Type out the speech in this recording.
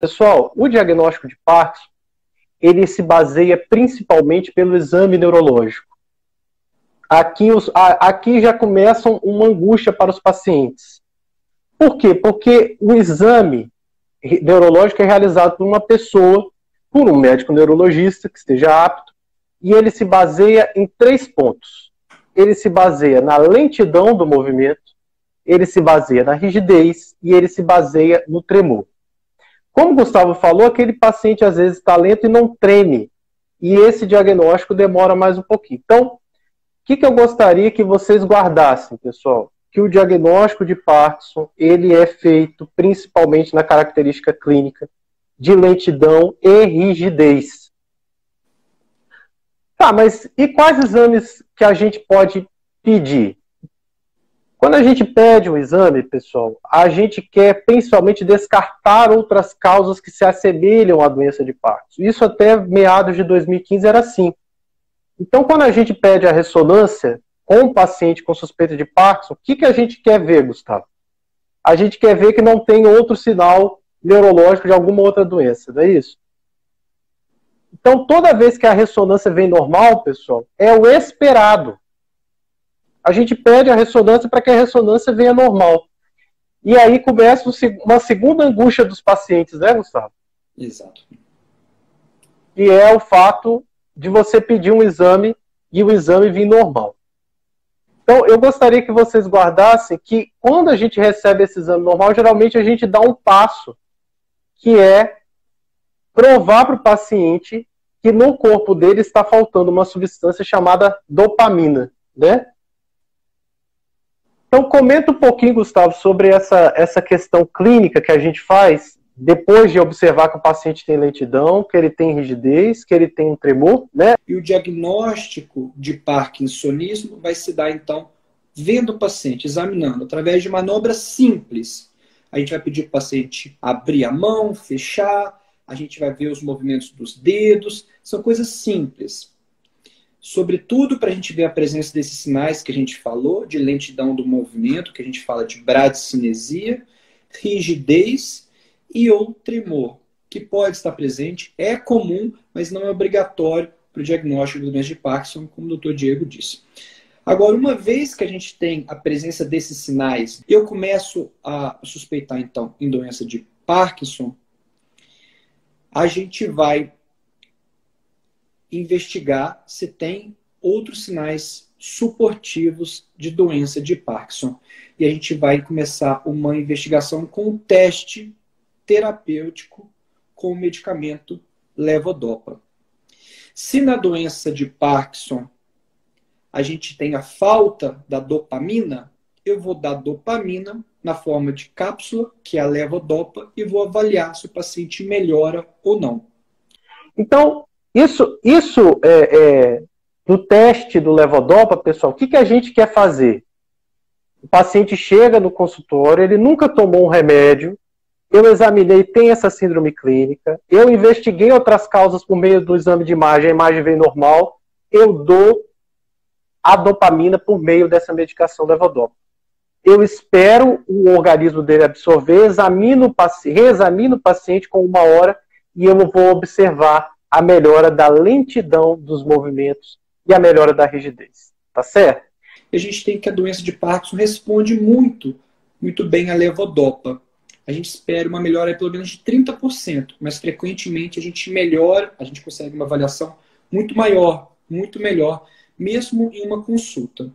Pessoal, o diagnóstico de Parkinson, ele se baseia principalmente pelo exame neurológico. Aqui, os, a, aqui já começa uma angústia para os pacientes. Por quê? Porque o exame neurológico é realizado por uma pessoa, por um médico neurologista que esteja apto, e ele se baseia em três pontos. Ele se baseia na lentidão do movimento, ele se baseia na rigidez e ele se baseia no tremor. Como o Gustavo falou, aquele paciente às vezes está lento e não treme. E esse diagnóstico demora mais um pouquinho. Então, o que, que eu gostaria que vocês guardassem, pessoal? Que o diagnóstico de Parkinson ele é feito principalmente na característica clínica de lentidão e rigidez. Tá, mas e quais exames que a gente pode pedir? Quando a gente pede um exame, pessoal, a gente quer principalmente descartar outras causas que se assemelham à doença de Parkinson. Isso até meados de 2015 era assim. Então, quando a gente pede a ressonância com um paciente com suspeita de Parkinson, o que, que a gente quer ver, Gustavo? A gente quer ver que não tem outro sinal neurológico de alguma outra doença, não é isso? Então, toda vez que a ressonância vem normal, pessoal, é o esperado a gente pede a ressonância para que a ressonância venha normal. E aí começa uma segunda angústia dos pacientes, né, Gustavo? Exato. E é o fato de você pedir um exame e o exame vir normal. Então, eu gostaria que vocês guardassem que quando a gente recebe esse exame normal, geralmente a gente dá um passo, que é provar para o paciente que no corpo dele está faltando uma substância chamada dopamina, né? Então, comenta um pouquinho, Gustavo, sobre essa, essa questão clínica que a gente faz depois de observar que o paciente tem lentidão, que ele tem rigidez, que ele tem um tremor, né? E o diagnóstico de parkinsonismo vai se dar, então, vendo o paciente, examinando, através de manobras simples. A gente vai pedir para o paciente abrir a mão, fechar, a gente vai ver os movimentos dos dedos, são coisas simples sobretudo para a gente ver a presença desses sinais que a gente falou, de lentidão do movimento, que a gente fala de bradicinesia, rigidez e ou tremor, que pode estar presente, é comum, mas não é obrigatório para o diagnóstico do doença de Parkinson, como o Dr. Diego disse. Agora, uma vez que a gente tem a presença desses sinais, eu começo a suspeitar, então, em doença de Parkinson, a gente vai investigar se tem outros sinais suportivos de doença de Parkinson. E a gente vai começar uma investigação com um teste terapêutico com o medicamento levodopa. Se na doença de Parkinson a gente tem a falta da dopamina, eu vou dar dopamina na forma de cápsula, que é a levodopa, e vou avaliar se o paciente melhora ou não. Então, isso, isso é, é, no teste do levodopa, pessoal, o que, que a gente quer fazer? O paciente chega no consultório, ele nunca tomou um remédio, eu examinei, tem essa síndrome clínica, eu investiguei outras causas por meio do exame de imagem, a imagem vem normal, eu dou a dopamina por meio dessa medicação levodopa. Eu espero o organismo dele absorver, examino o paciente, reexamino o paciente com uma hora e eu vou observar a melhora da lentidão dos movimentos e a melhora da rigidez. Tá certo? A gente tem que a doença de Parkinson responde muito, muito bem à levodopa. A gente espera uma melhora pelo menos de 30%, mas frequentemente a gente melhora, a gente consegue uma avaliação muito maior, muito melhor, mesmo em uma consulta.